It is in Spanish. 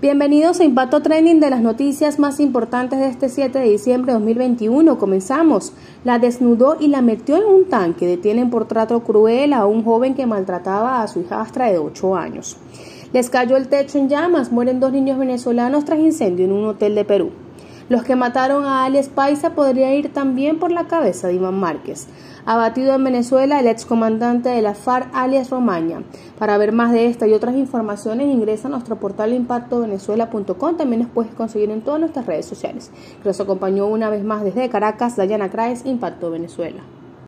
Bienvenidos a Impacto Training de las noticias más importantes de este 7 de diciembre de 2021. Comenzamos. La desnudó y la metió en un tanque. Detienen por trato cruel a un joven que maltrataba a su hijastra de 8 años. Les cayó el techo en llamas. Mueren dos niños venezolanos tras incendio en un hotel de Perú. Los que mataron a alias Paisa podría ir también por la cabeza de Iván Márquez. Abatido en Venezuela el excomandante de la FARC alias Romaña. Para ver más de esta y otras informaciones ingresa a nuestro portal impactovenezuela.com. También nos puedes conseguir en todas nuestras redes sociales. Que nos acompañó una vez más desde Caracas, Dayana Craes, Impacto Venezuela.